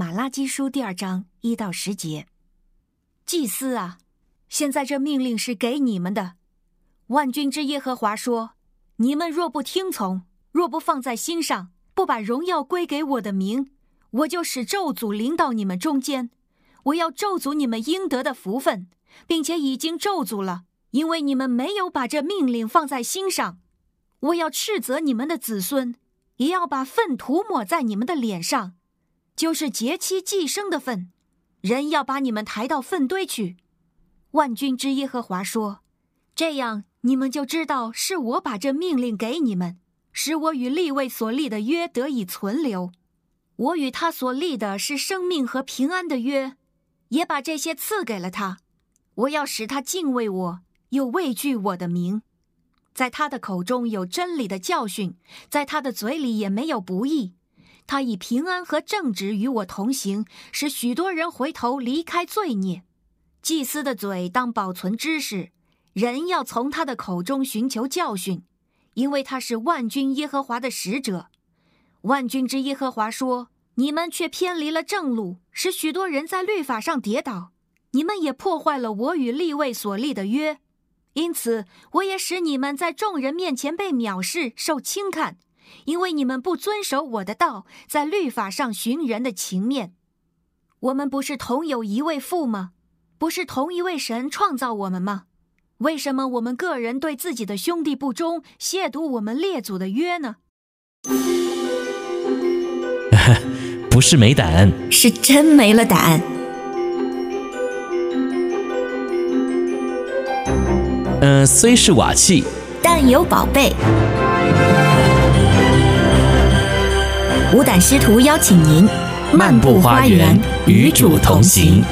马拉基书第二章一到十节，祭司啊，现在这命令是给你们的。万军之耶和华说：你们若不听从，若不放在心上，不把荣耀归给我的名，我就使咒诅临到你们中间。我要咒诅你们应得的福分，并且已经咒诅了，因为你们没有把这命令放在心上。我要斥责你们的子孙，也要把粪涂抹在你们的脸上。就是节期祭牲的粪，人要把你们抬到粪堆去。万军之耶和华说：“这样你们就知道是我把这命令给你们，使我与立位所立的约得以存留。我与他所立的是生命和平安的约，也把这些赐给了他。我要使他敬畏我，又畏惧我的名。在他的口中有真理的教训，在他的嘴里也没有不义。”他以平安和正直与我同行，使许多人回头离开罪孽。祭司的嘴当保存知识，人要从他的口中寻求教训，因为他是万军耶和华的使者。万军之耶和华说：“你们却偏离了正路，使许多人在律法上跌倒。你们也破坏了我与立位所立的约，因此我也使你们在众人面前被藐视，受轻看。”因为你们不遵守我的道，在律法上寻人的情面。我们不是同有一位父吗？不是同一位神创造我们吗？为什么我们个人对自己的兄弟不忠，亵渎我们列祖的约呢？不是没胆，是真没了胆。嗯、呃，虽是瓦器，但有宝贝。无胆师徒邀请您漫步花园，与主同行。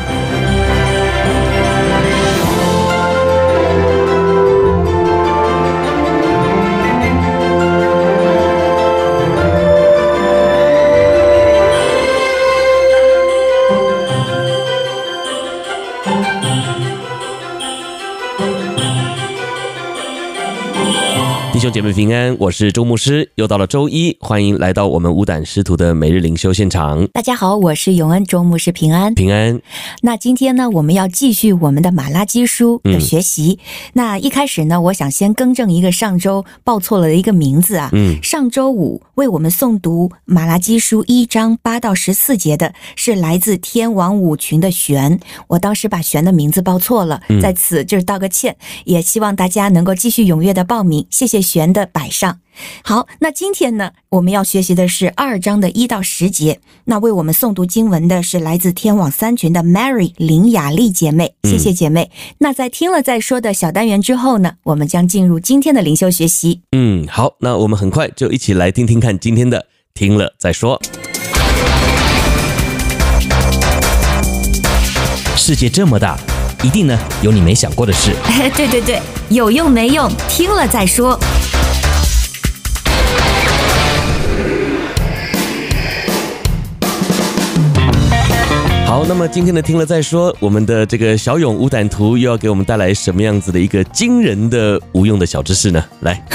弟兄姐妹平安，我是周牧师。又到了周一，欢迎来到我们五胆师徒的每日灵修现场。大家好，我是永恩周牧师平安平安。那今天呢，我们要继续我们的马拉基书的学习。嗯、那一开始呢，我想先更正一个上周报错了的一个名字啊。嗯。上周五为我们诵读马拉基书一章八到十四节的是来自天王五群的玄，我当时把玄的名字报错了，在此就是道个歉，也希望大家能够继续踊跃的报名，谢谢。玄的摆上，好，那今天呢，我们要学习的是二章的一到十节。那为我们诵读经文的是来自天网三群的 Mary 林雅丽姐妹，谢谢姐妹。嗯、那在听了再说的小单元之后呢，我们将进入今天的灵修学习。嗯，好，那我们很快就一起来听听看今天的，听了再说。世界这么大，一定呢有你没想过的事。对对对，有用没用，听了再说。好，那么今天的听了再说，我们的这个小勇无胆图又要给我们带来什么样子的一个惊人的无用的小知识呢？来，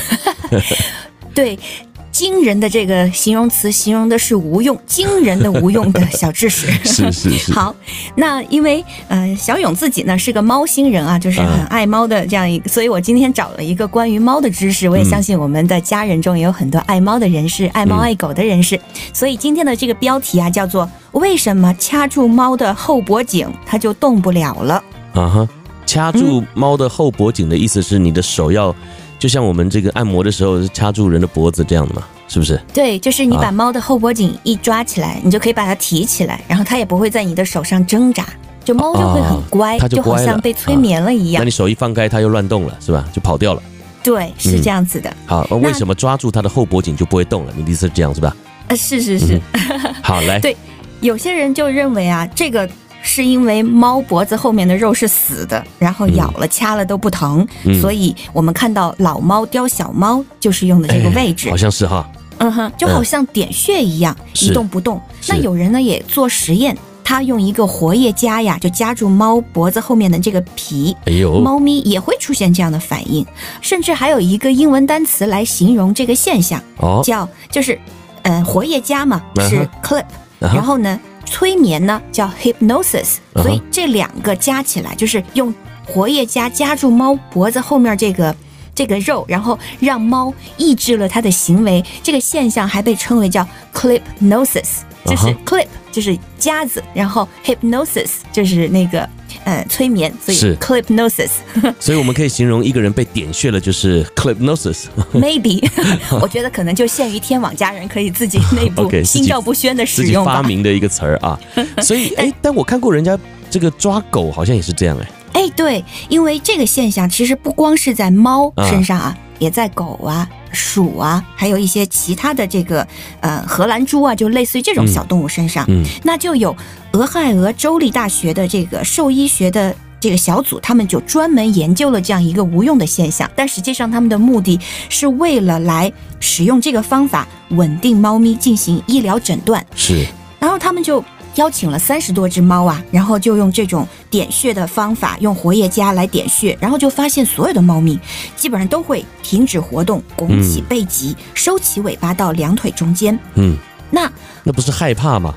对。惊人的这个形容词形容的是无用，惊人的无用的小知识。是 是是。好，那因为呃小勇自己呢是个猫星人啊，就是很爱猫的这样一个，所以我今天找了一个关于猫的知识。我也相信我们的家人中也有很多爱猫的人士，爱猫爱狗的人士。所以今天的这个标题啊叫做为什么掐住猫的后脖颈它就动不了了？啊哈，掐住猫的后脖颈的意思是你的手要。就像我们这个按摩的时候是掐住人的脖子这样的嘛，是不是？对，就是你把猫的后脖颈一抓起来，啊、你就可以把它提起来，然后它也不会在你的手上挣扎，就猫就会很乖，哦、它就，乖就好像被催眠了一样。啊、那你手一放开，它又乱动了，是吧？就跑掉了。对，是这样子的。嗯、好，为什么抓住它的后脖颈就不会动了？你的意思是这样是吧？呃，是是是。嗯、好，来。对，有些人就认为啊，这个。是因为猫脖子后面的肉是死的，然后咬了、掐了都不疼，嗯、所以我们看到老猫叼小猫就是用的这个位置，好像是哈，嗯哼，就好像点穴一样，一动不动。那有人呢也做实验，他用一个活页夹呀，就夹住猫脖子后面的这个皮，哎呦，猫咪也会出现这样的反应，甚至还有一个英文单词来形容这个现象，哦，叫就是，呃，活页夹嘛，是 clip，然后呢。催眠呢叫 hypnosis，所以这两个加起来就是用活页夹夹住猫脖子后面这个这个肉，然后让猫抑制了它的行为。这个现象还被称为叫 clipnosis，就是嗯 clip 就是夹子，然后 hypnosis 就是那个呃催眠，所以是 clipnosis 所以我们可以形容一个人被点穴了，就是 clipnosis。maybe，我觉得可能就限于天网家人可以自己内部 心照不宣的自己使用吧发。明的一个词儿啊。所以，哎，但我看过人家这个抓狗，好像也是这样哎。哎，对，因为这个现象其实不光是在猫身上啊，也在狗啊、鼠啊，还有一些其他的这个呃荷兰猪啊，就类似于这种小动物身上。嗯那就有俄亥俄州立大学的这个兽医学的这个小组，他们就专门研究了这样一个无用的现象，但实际上他们的目的是为了来使用这个方法稳定猫咪进行医疗诊断。是，然后他们就邀请了三十多只猫啊，然后就用这种点穴的方法，用活页夹来点穴，然后就发现所有的猫咪基本上都会停止活动，拱起背脊，收起尾巴到两腿中间。嗯，那那不是害怕吗？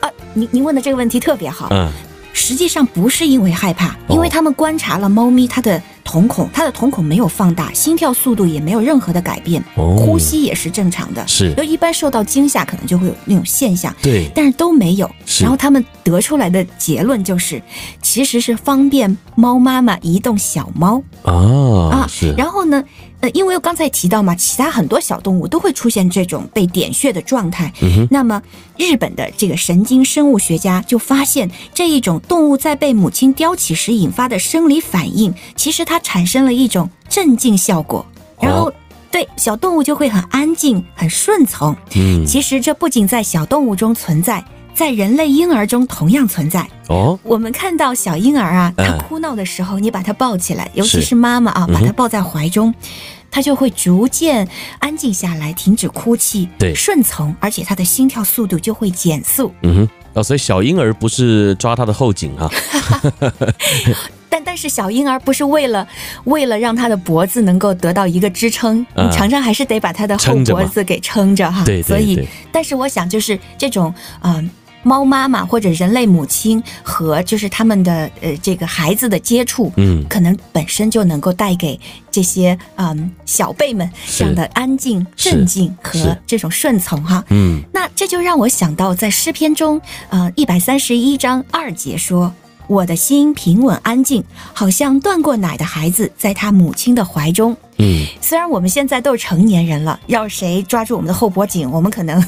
啊，您您问的这个问题特别好。嗯，实际上不是因为害怕，因为他们观察了猫咪它的瞳孔，它的瞳孔没有放大，心跳速度也没有任何的改变，哦。呼吸也是正常的。是。就一般受到惊吓可能就会有那种现象，对，但是都没有。是。然后他们得出来的结论就是，其实是方便猫妈妈移动小猫。啊，是，然后呢，呃，因为我刚才提到嘛，其他很多小动物都会出现这种被点穴的状态。嗯，那么，日本的这个神经生物学家就发现，这一种动物在被母亲叼起时引发的生理反应，其实它产生了一种镇静效果，然后哦对小动物就会很安静、很顺从。嗯，其实这不仅在小动物中存在，在人类婴儿中同样存在。哦，我们看到小婴儿啊，嗯他哭闹的时候，你把他抱起来，尤其是。是妈妈啊，把他抱在怀中，他就会逐渐安静下来，停止哭泣，对。顺从，而且他的心跳速度就会减速。嗯哼，哦，所以小婴儿不是抓他的后颈啊，但但是小婴儿不是为了为了让他的脖子能够得到一个支撑，嗯你常常还是得把他的后脖子给撑着哈。对对所以，但是我想就是这种嗯。呃猫妈妈或者人类母亲和就是他们的呃这个孩子的接触，嗯。可能本身就能够带给这些嗯小辈们这样的安静、镇静和这种顺从哈。嗯，那这就让我想到，在诗篇中，呃，一百三十一章二节说：“我的心平稳安静，好像断过奶的孩子，在他母亲的怀中。”嗯，虽然我们现在都是成年人了，要谁抓住我们的后脖颈，我们可能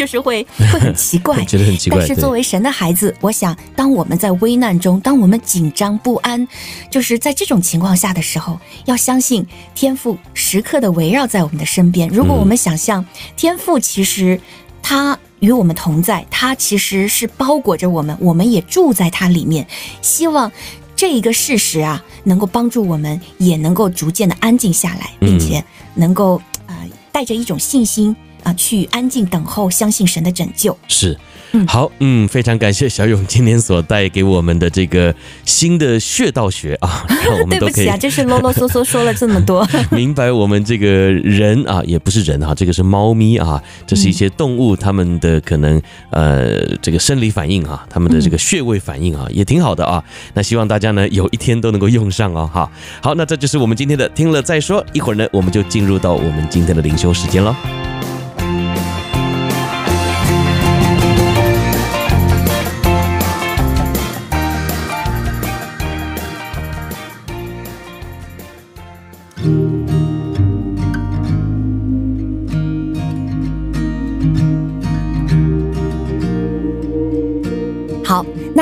就是会 会很奇怪，觉得很奇怪，但是作为神的孩子，我想，当我们在危难中，当我们紧张不安，就是在这种情况下的时候，要相信天赋时刻的围绕在我们的身边。如果我们想象天赋其实他与我们同在，它其实是包裹着我们，我们也住在它里面。希望这一个事实啊，能够帮助我们，也能够逐渐的安静下来，并且能够啊、呃、带着一种信心。啊，去安静等候，相信神的拯救。是，嗯好，嗯，非常感谢小勇今天所带给我们的这个新的穴道学啊，对不起啊，就是啰啰嗦嗦说了这么多，明白我们这个人啊，也不是人哈、啊，这个是猫咪啊，这是一些动物，它们的可能呃这个生理反应啊，它们的这个穴位反应啊，也挺好的啊。那希望大家呢有一天都能够用上哦，哈。好，那这就是我们今天的听了再说，一会儿呢我们就进入到我们今天的灵修时间喽。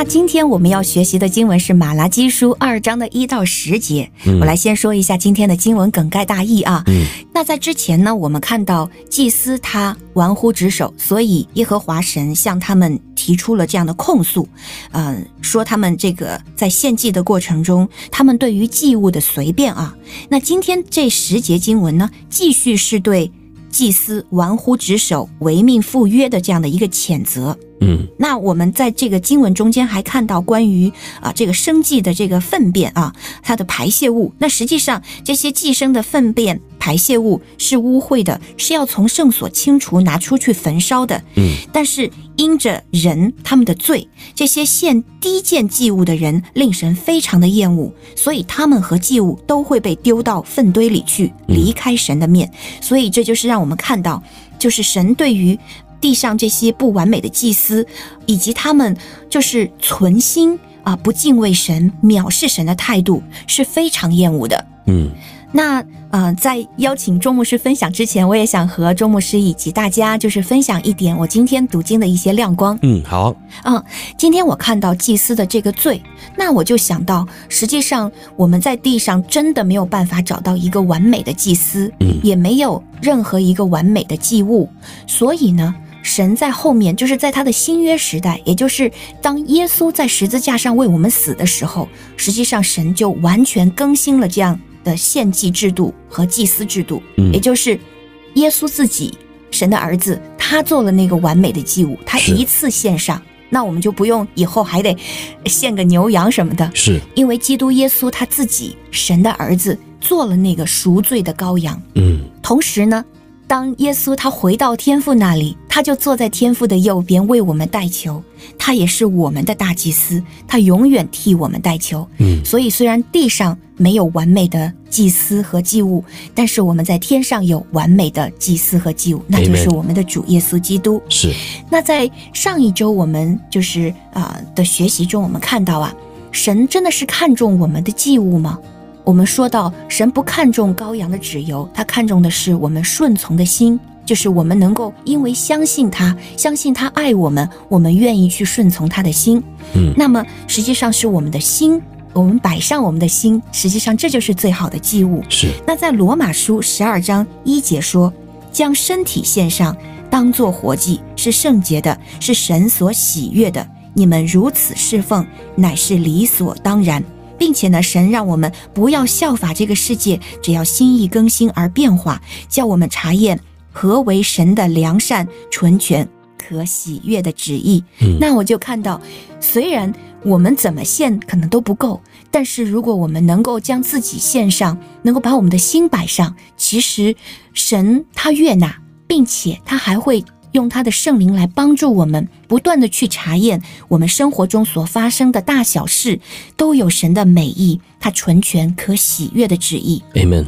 今天我们要学习的经文是马拉基书二章的一到十节。我来先说一下今天的经文梗概大意啊。嗯，那在之前呢，我们看到祭司他玩忽职守，所以耶和华神向他们提出了这样的控诉，嗯、呃，说他们这个在献祭的过程中，他们对于祭物的随便啊。那今天这十节经文呢，继续是对祭司玩忽职守、违命赴约的这样的一个谴责。嗯，那我们在这个经文中间还看到关于啊这个生祭的这个粪便啊，它的排泄物。那实际上这些寄生的粪便排泄物是污秽的，是要从圣所清除，拿出去焚烧的。嗯，但是因着人他们的罪，这些献低贱祭物的人令神非常的厌恶，所以他们和祭物都会被丢到粪堆里去，离开神的面。所以这就是让我们看到，就是神对于。地上这些不完美的祭司，以及他们就是存心啊不敬畏神、藐视神的态度，是非常厌恶的。嗯，那呃，在邀请周牧师分享之前，我也想和周牧师以及大家就是分享一点我今天读经的一些亮光。嗯，好。嗯，今天我看到祭司的这个罪，那我就想到，实际上我们在地上真的没有办法找到一个完美的祭司，嗯，也没有任何一个完美的祭物，所以呢。神在后面，就是在他的新约时代，也就是当耶稣在十字架上为我们死的时候，实际上神就完全更新了这样的献祭制度和祭司制度，嗯，也就是耶稣自己，神的儿子，他做了那个完美的祭物，他一次献上，那我们就不用以后还得献个牛羊什么的，是。因为基督耶稣他自己，神的儿子做了那个赎罪的羔羊，嗯，同时呢。当耶稣他回到天父那里，他就坐在天父的右边为我们代求。他也是我们的大祭司，他永远替我们代求。嗯，所以虽然地上没有完美的祭司和祭物，但是我们在天上有完美的祭司和祭物，那就是我们的主耶稣基督。是。那在上一周我们就是啊、呃、的学习中，我们看到啊，神真的是看重我们的祭物吗？我们说到，神不看重羔羊的脂油，他看重的是我们顺从的心，就是我们能够因为相信他，相信他爱我们，我们愿意去顺从他的心。嗯，那么实际上是我们的心，我们摆上我们的心，实际上这就是最好的祭物。是。那在罗马书十二章一节说，将身体献上，当做活祭，是圣洁的，是神所喜悦的。你们如此侍奉，乃是理所当然。并且呢，神让我们不要效法这个世界，只要心意更新而变化，叫我们查验何为神的良善、纯全、可喜悦的旨意。嗯。那我就看到，虽然我们怎么献可能都不够，但是如果我们能够将自己献上，能够把我们的心摆上，其实神他悦纳，并且他还会。用他的圣灵来帮助我们，不断的去查验我们生活中所发生的大小事，都有神的美意，他纯全可喜悦的旨意。Amen。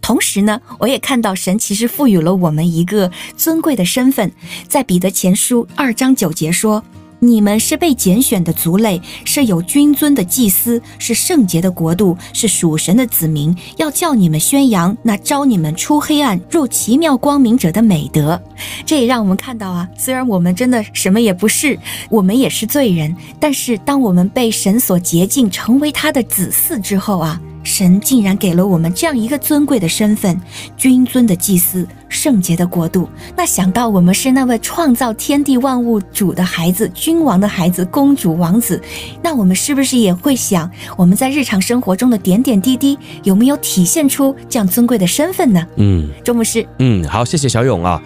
同时呢，我也看到神其实赋予了我们一个尊贵的身份，在彼得前书二章九节说。你们是被拣选的族类，是有君尊的祭司，是圣洁的国度，是属神的子民。要叫你们宣扬那招你们出黑暗入奇妙光明者的美德。这也让我们看到啊，虽然我们真的什么也不是，我们也是罪人，但是当我们被神所洁净，成为他的子嗣之后啊。神竟然给了我们这样一个尊贵的身份，君尊的祭司，圣洁的国度。那想到我们是那位创造天地万物主的孩子，君王的孩子，公主王子，那我们是不是也会想，我们在日常生活中的点点滴滴，有没有体现出这样尊贵的身份呢？嗯，周牧师，嗯，好，谢谢小勇啊。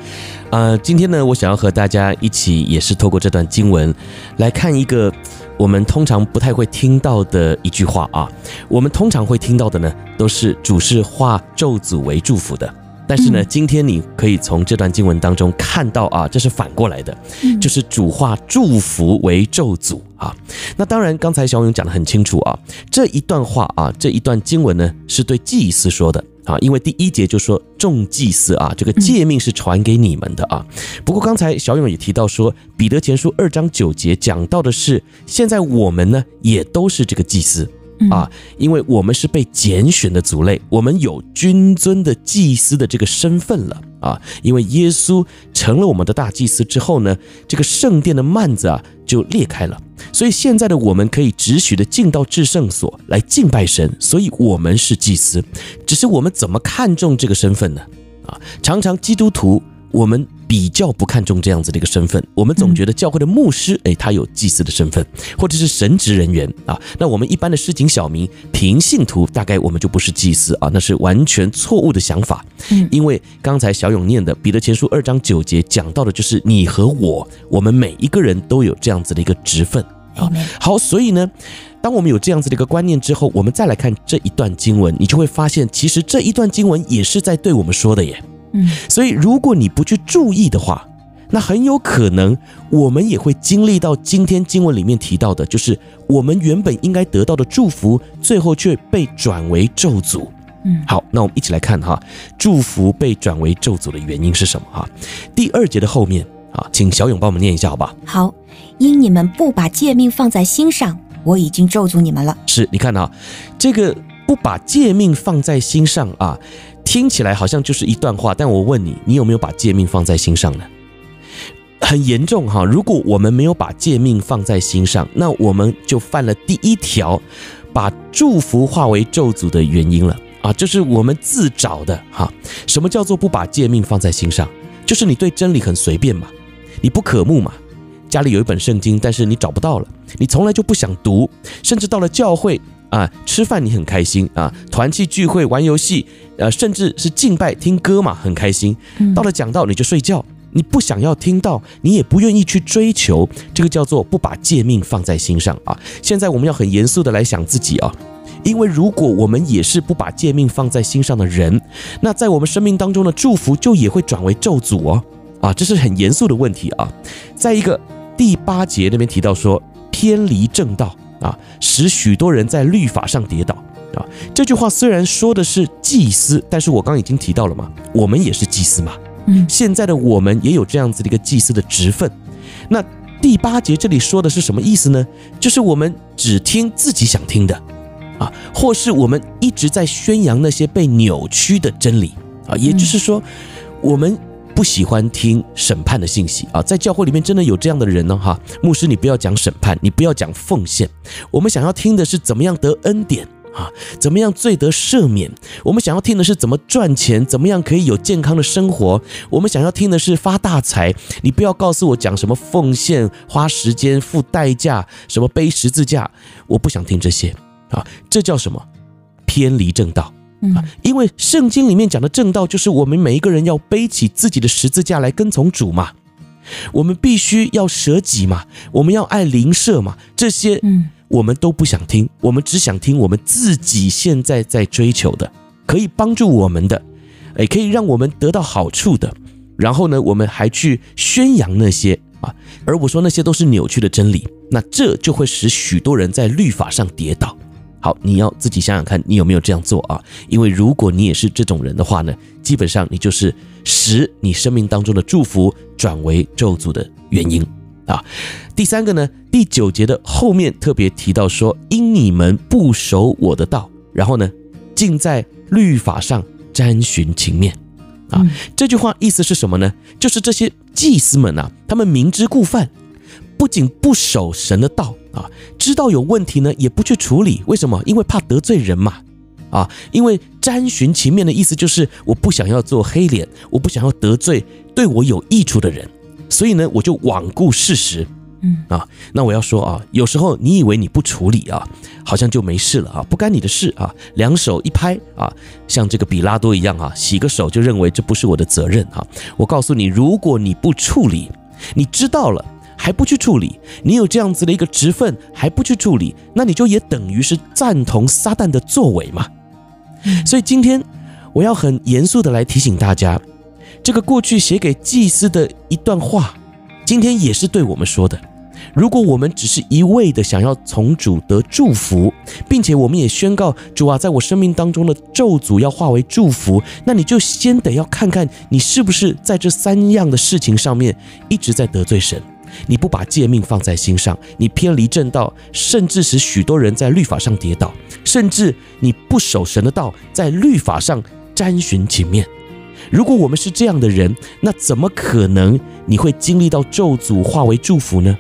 呃，今天呢，我想要和大家一起，也是透过这段经文来看一个。我们通常不太会听到的一句话啊，我们通常会听到的呢，都是主是化咒诅为祝福的。但是呢，今天你可以从这段经文当中看到啊，这是反过来的，就是主化祝福为咒诅啊。那当然，刚才小勇讲的很清楚啊，这一段话啊，这一段经文呢，是对祭司说的。啊，因为第一节就说众祭司啊，这个诫命是传给你们的啊。不过刚才小勇也提到说，彼得前书二章九节讲到的是，现在我们呢也都是这个祭司啊，因为我们是被拣选的族类，我们有君尊的祭司的这个身份了啊。因为耶稣成了我们的大祭司之后呢，这个圣殿的幔子啊就裂开了。所以现在的我们可以只许的进到至圣所来敬拜神，所以我们是祭司。只是我们怎么看重这个身份呢？啊，常常基督徒我们比较不看重这样子的一个身份，我们总觉得教会的牧师，诶，他有祭司的身份，或者是神职人员啊。那我们一般的市井小民、平信徒，大概我们就不是祭司啊，那是完全错误的想法。嗯，因为刚才小勇念的彼得前书二章九节讲到的就是你和我，我们每一个人都有这样子的一个职分啊。好，所以呢，当我们有这样子的一个观念之后，我们再来看这一段经文，你就会发现，其实这一段经文也是在对我们说的耶。嗯，所以如果你不去注意的话，那很有可能我们也会经历到今天经文里面提到的，就是我们原本应该得到的祝福，最后却被转为咒诅。嗯，好，那我们一起来看哈，祝福被转为咒诅的原因是什么哈？第二节的后面啊，请小勇帮我们念一下好吧？好，因你们不把诫命放在心上，我已经咒诅你们了。是，你看啊，这个不把诫命放在心上啊。听起来好像就是一段话，但我问你，你有没有把诫命放在心上呢？很严重哈！如果我们没有把诫命放在心上，那我们就犯了第一条，把祝福化为咒诅的原因了啊！就是我们自找的哈。什么叫做不把诫命放在心上？就是你对真理很随便嘛，你不渴慕嘛。家里有一本圣经，但是你找不到了，你从来就不想读，甚至到了教会。啊，吃饭你很开心啊，团契聚会玩游戏，呃，甚至是敬拜听歌嘛，很开心。到了讲道你就睡觉，你不想要听到，你也不愿意去追求，这个叫做不把诫命放在心上啊。现在我们要很严肃的来想自己啊，因为如果我们也是不把诫命放在心上的人，那在我们生命当中的祝福就也会转为咒诅哦。啊，这是很严肃的问题啊。再一个，第八节那边提到说偏离正道。啊，使许多人在律法上跌倒啊！这句话虽然说的是祭司，但是我刚刚已经提到了嘛，我们也是祭司嘛。嗯，现在的我们也有这样子的一个祭司的职分。那第八节这里说的是什么意思呢？就是我们只听自己想听的啊，或是我们一直在宣扬那些被扭曲的真理啊，也就是说，我们。不喜欢听审判的信息啊，在教会里面真的有这样的人呢哈。牧师，你不要讲审判，你不要讲奉献，我们想要听的是怎么样得恩典啊，怎么样罪得赦免。我们想要听的是怎么赚钱，怎么样可以有健康的生活。我们想要听的是发大财。你不要告诉我讲什么奉献、花时间、付代价、什么背十字架，我不想听这些啊。这叫什么？偏离正道。啊，因为圣经里面讲的正道，就是我们每一个人要背起自己的十字架来跟从主嘛，我们必须要舍己嘛，我们要爱邻舍嘛，这些嗯，我们都不想听，我们只想听我们自己现在在追求的，可以帮助我们的，哎可以让我们得到好处的，然后呢，我们还去宣扬那些啊，而我说那些都是扭曲的真理，那这就会使许多人在律法上跌倒。好，你要自己想想看，你有没有这样做啊？因为如果你也是这种人的话呢，基本上你就是使你生命当中的祝福转为咒诅的原因啊。第三个呢，第九节的后面特别提到说，因你们不守我的道，然后呢，竟在律法上沾寻情面啊。这句话意思是什么呢？就是这些祭司们啊，他们明知故犯，不仅不守神的道。啊，知道有问题呢，也不去处理，为什么？因为怕得罪人嘛。啊，因为沾寻情面的意思就是我不想要做黑脸，我不想要得罪对我有益处的人，所以呢，我就罔顾事实。嗯啊，那我要说啊，有时候你以为你不处理啊，好像就没事了啊，不干你的事啊，两手一拍啊，像这个比拉多一样啊，洗个手就认为这不是我的责任啊。我告诉你，如果你不处理，你知道了。还不去处理，你有这样子的一个职分，还不去处理，那你就也等于是赞同撒旦的作为嘛。所以今天我要很严肃的来提醒大家，这个过去写给祭司的一段话，今天也是对我们说的。如果我们只是一味的想要从主得祝福，并且我们也宣告主啊，在我生命当中的咒诅要化为祝福，那你就先得要看看你是不是在这三样的事情上面一直在得罪神。你不把诫命放在心上，你偏离正道，甚至使许多人在律法上跌倒，甚至你不守神的道，在律法上沾寻情面。如果我们是这样的人，那怎么可能你会经历到咒诅化为祝福呢？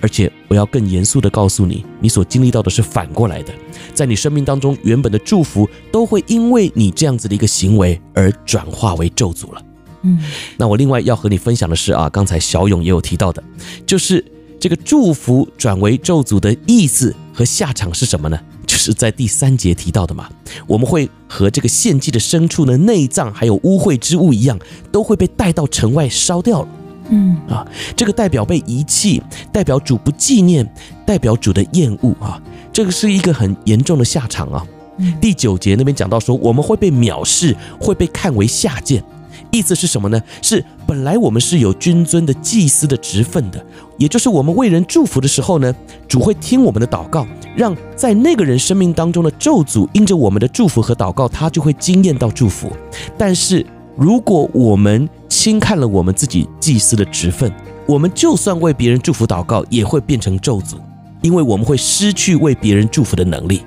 而且我要更严肃地告诉你，你所经历到的是反过来的，在你生命当中原本的祝福都会因为你这样子的一个行为而转化为咒诅了。嗯，那我另外要和你分享的是啊，刚才小勇也有提到的，就是这个祝福转为咒诅的意思和下场是什么呢？就是在第三节提到的嘛，我们会和这个献祭的牲畜的内脏还有污秽之物一样，都会被带到城外烧掉了。嗯啊，这个代表被遗弃，代表主不纪念，代表主的厌恶啊，这个是一个很严重的下场啊。第九节那边讲到说，我们会被藐视，会被看为下贱，意思是什么呢？是本来我们是有君尊的祭司的职分的，也就是我们为人祝福的时候呢，主会听我们的祷告，让在那个人生命当中的咒诅，因着我们的祝福和祷告，他就会惊艳到祝福。但是如果我们轻看了我们自己祭司的职分，我们就算为别人祝福祷告，也会变成咒诅，因为我们会失去为别人祝福的能力。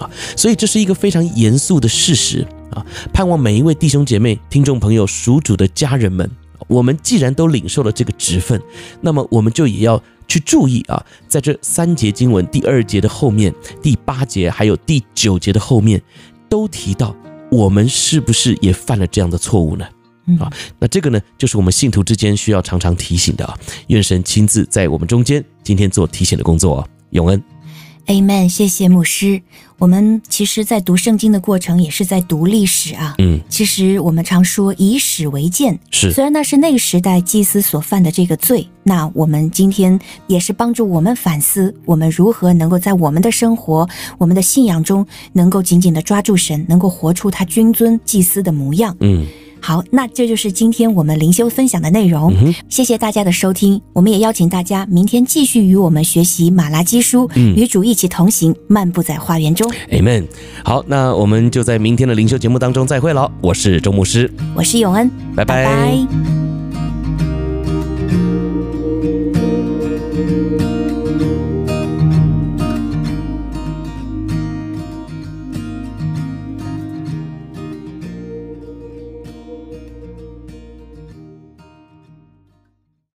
啊，所以这是一个非常严肃的事实啊！盼望每一位弟兄姐妹、听众朋友、属主的家人们，我们既然都领受了这个职分，那么我们就也要去注意啊，在这三节经文第二节的后面、第八节还有第九节的后面，都提到我们是不是也犯了这样的错误呢？啊，那这个呢，就是我们信徒之间需要常常提醒的啊！愿神亲自在我们中间今天做提醒的工作啊！永恩。Amen，谢谢牧师。我们其实，在读圣经的过程，也是在读历史啊。嗯，其实我们常说以史为鉴，是。虽然那是那个时代祭司所犯的这个罪，那我们今天也是帮助我们反思，我们如何能够在我们的生活、我们的信仰中，能够紧紧的抓住神，能够活出他君尊祭司的模样。嗯。好，那这就是今天我们灵修分享的内容。嗯、谢谢大家的收听，我们也邀请大家明天继续与我们学习马拉基书，嗯、与主一起同行，漫步在花园中。Amen。好，那我们就在明天的灵修节目当中再会了。我是周牧师，我是永恩，拜拜。拜拜。